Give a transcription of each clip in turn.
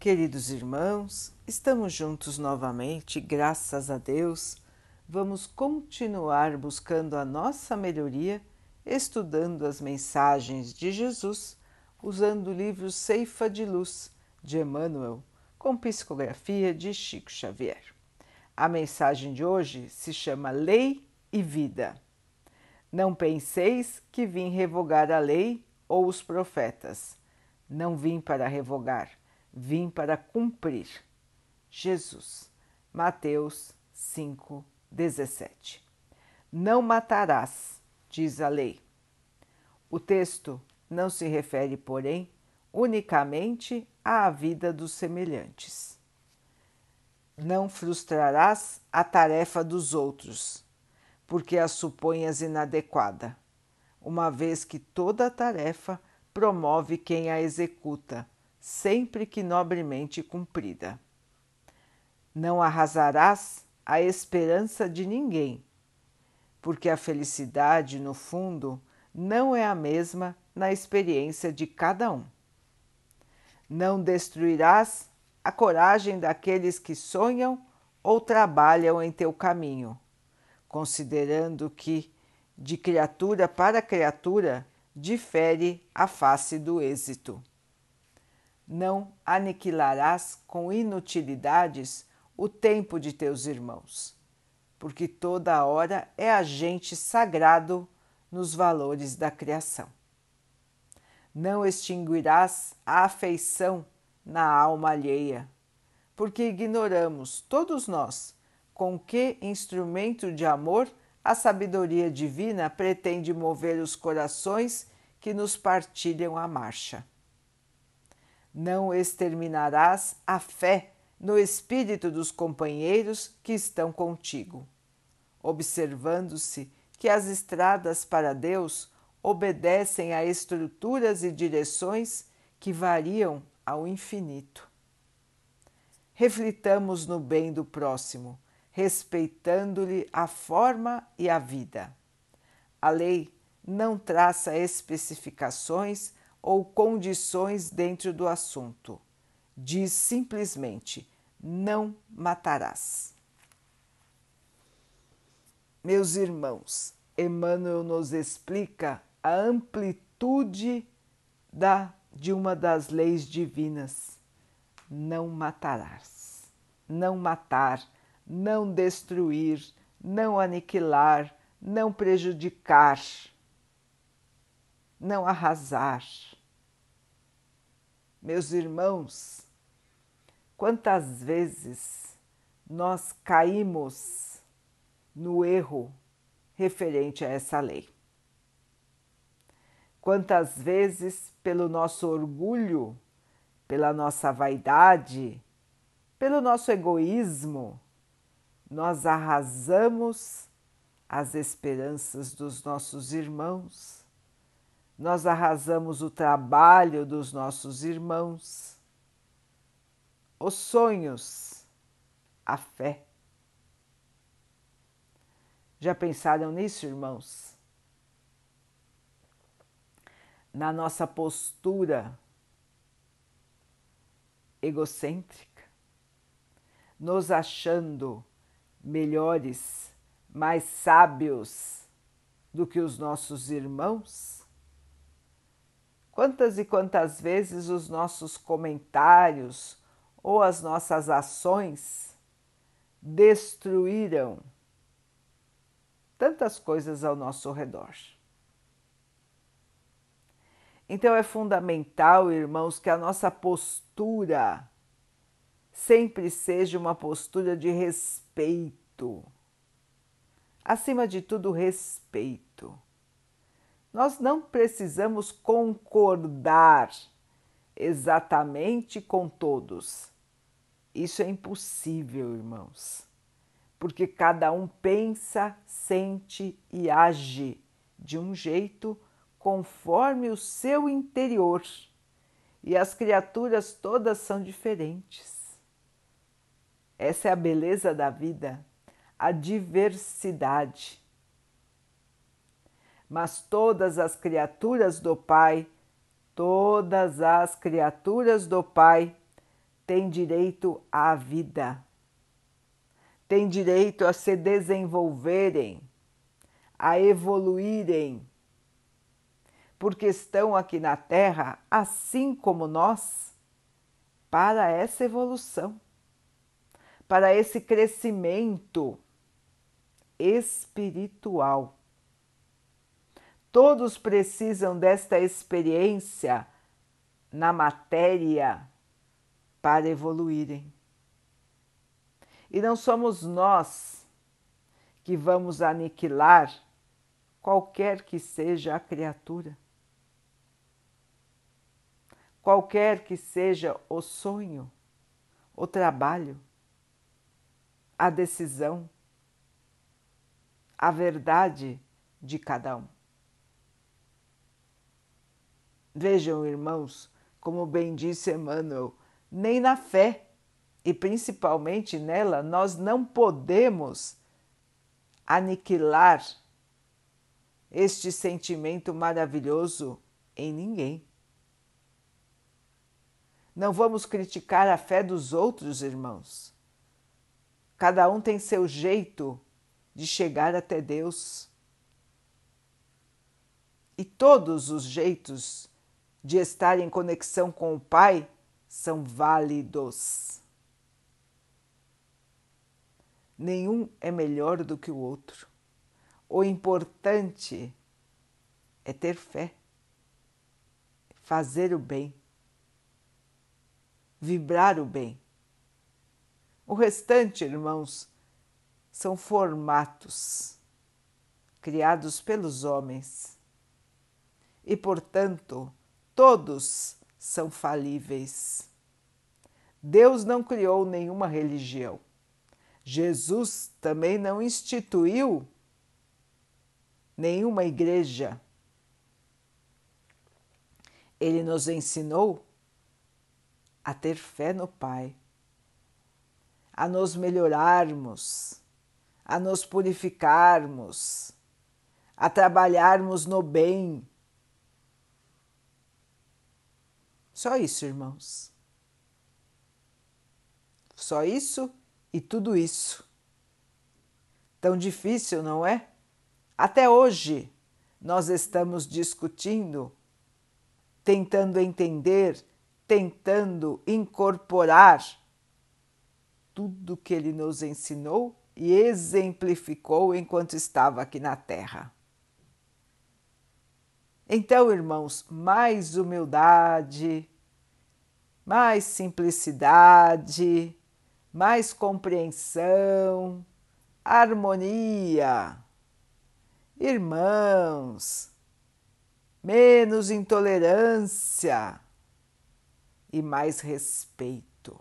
Queridos irmãos, estamos juntos novamente, graças a Deus. Vamos continuar buscando a nossa melhoria, estudando as mensagens de Jesus, usando o livro Ceifa de Luz de Emmanuel, com psicografia de Chico Xavier. A mensagem de hoje se chama Lei e Vida. Não penseis que vim revogar a lei ou os profetas. Não vim para revogar vim para cumprir. Jesus, Mateus 5, 17. Não matarás, diz a lei. O texto não se refere, porém, unicamente à vida dos semelhantes. Não frustrarás a tarefa dos outros, porque a suponhas inadequada, uma vez que toda tarefa promove quem a executa sempre que nobremente cumprida. Não arrasarás a esperança de ninguém, porque a felicidade, no fundo, não é a mesma na experiência de cada um. Não destruirás a coragem daqueles que sonham ou trabalham em teu caminho, considerando que, de criatura para criatura, difere a face do êxito não aniquilarás com inutilidades o tempo de teus irmãos, porque toda hora é agente sagrado nos valores da criação. Não extinguirás a afeição na alma alheia, porque ignoramos, todos nós, com que instrumento de amor a sabedoria divina pretende mover os corações que nos partilham a marcha não exterminarás a fé no espírito dos companheiros que estão contigo, observando-se que as estradas para Deus obedecem a estruturas e direções que variam ao infinito. Reflitamos no bem do próximo, respeitando-lhe a forma e a vida. A lei não traça especificações ou condições dentro do assunto. Diz simplesmente: não matarás. Meus irmãos, Emmanuel nos explica a amplitude da, de uma das leis divinas: não matarás. Não matar, não destruir, não aniquilar, não prejudicar não arrasar. Meus irmãos, quantas vezes nós caímos no erro referente a essa lei? Quantas vezes, pelo nosso orgulho, pela nossa vaidade, pelo nosso egoísmo, nós arrasamos as esperanças dos nossos irmãos nós arrasamos o trabalho dos nossos irmãos, os sonhos, a fé. Já pensaram nisso, irmãos? Na nossa postura egocêntrica, nos achando melhores, mais sábios do que os nossos irmãos? Quantas e quantas vezes os nossos comentários ou as nossas ações destruíram tantas coisas ao nosso redor. Então é fundamental, irmãos, que a nossa postura sempre seja uma postura de respeito. Acima de tudo, respeito. Nós não precisamos concordar exatamente com todos. Isso é impossível, irmãos, porque cada um pensa, sente e age de um jeito conforme o seu interior. E as criaturas todas são diferentes. Essa é a beleza da vida, a diversidade mas todas as criaturas do Pai, todas as criaturas do Pai tem direito à vida, tem direito a se desenvolverem, a evoluírem, porque estão aqui na Terra, assim como nós, para essa evolução, para esse crescimento espiritual. Todos precisam desta experiência na matéria para evoluírem. E não somos nós que vamos aniquilar qualquer que seja a criatura, qualquer que seja o sonho, o trabalho, a decisão, a verdade de cada um. Vejam, irmãos, como bem disse Emmanuel, nem na fé e principalmente nela nós não podemos aniquilar este sentimento maravilhoso em ninguém. Não vamos criticar a fé dos outros irmãos. Cada um tem seu jeito de chegar até Deus. E todos os jeitos de estar em conexão com o Pai são válidos. Nenhum é melhor do que o outro. O importante é ter fé, fazer o bem, vibrar o bem. O restante, irmãos, são formatos criados pelos homens e, portanto, todos são falíveis. Deus não criou nenhuma religião. Jesus também não instituiu nenhuma igreja. Ele nos ensinou a ter fé no Pai, a nos melhorarmos, a nos purificarmos, a trabalharmos no bem, Só isso, irmãos. Só isso e tudo isso. Tão difícil, não é? Até hoje nós estamos discutindo, tentando entender, tentando incorporar tudo que ele nos ensinou e exemplificou enquanto estava aqui na Terra. Então, irmãos, mais humildade, mais simplicidade, mais compreensão, harmonia. Irmãos, menos intolerância e mais respeito.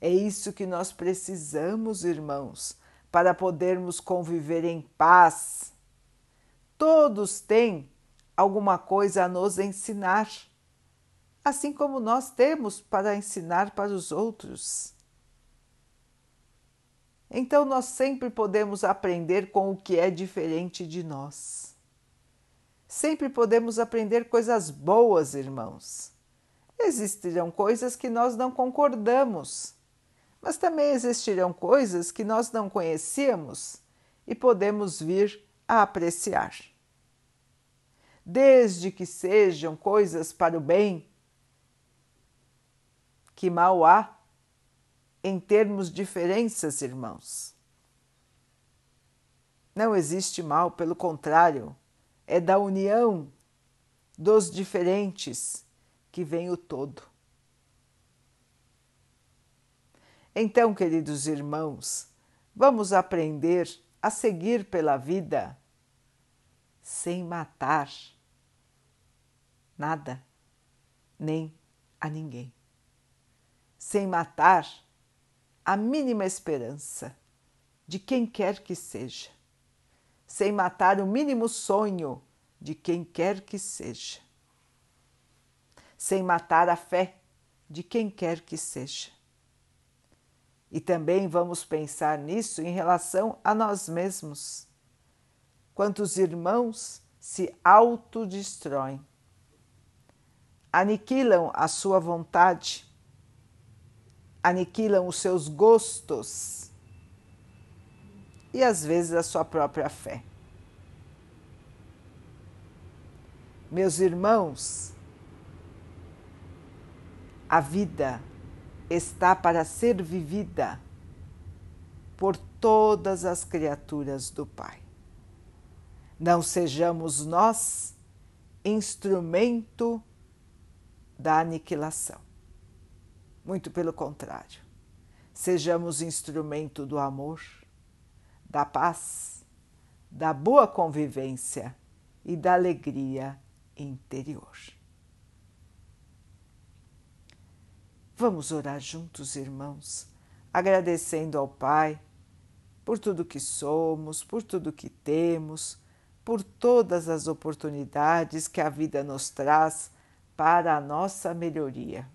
É isso que nós precisamos, irmãos, para podermos conviver em paz Todos têm alguma coisa a nos ensinar, assim como nós temos para ensinar para os outros. Então, nós sempre podemos aprender com o que é diferente de nós. Sempre podemos aprender coisas boas, irmãos. Existirão coisas que nós não concordamos, mas também existirão coisas que nós não conhecíamos e podemos vir a apreciar. Desde que sejam coisas para o bem, que mal há em termos diferenças, irmãos. Não existe mal, pelo contrário, é da união dos diferentes que vem o todo. Então, queridos irmãos, vamos aprender a seguir pela vida sem matar nada, nem a ninguém. Sem matar a mínima esperança de quem quer que seja, sem matar o mínimo sonho de quem quer que seja, sem matar a fé de quem quer que seja. E também vamos pensar nisso em relação a nós mesmos. Quantos irmãos se autodestroem, aniquilam a sua vontade, aniquilam os seus gostos e às vezes a sua própria fé. Meus irmãos, a vida está para ser vivida por todas as criaturas do Pai. Não sejamos nós instrumento da aniquilação. Muito pelo contrário, sejamos instrumento do amor, da paz, da boa convivência e da alegria interior. Vamos orar juntos, irmãos, agradecendo ao Pai por tudo que somos, por tudo que temos, por todas as oportunidades que a vida nos traz para a nossa melhoria,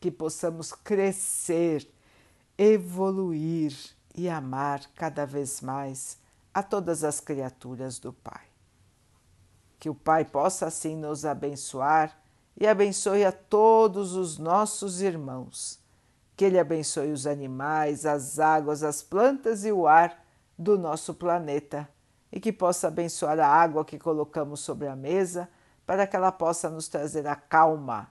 que possamos crescer, evoluir e amar cada vez mais a todas as criaturas do Pai. Que o Pai possa assim nos abençoar e abençoe a todos os nossos irmãos. Que Ele abençoe os animais, as águas, as plantas e o ar do nosso planeta e que possa abençoar a água que colocamos sobre a mesa para que ela possa nos trazer a calma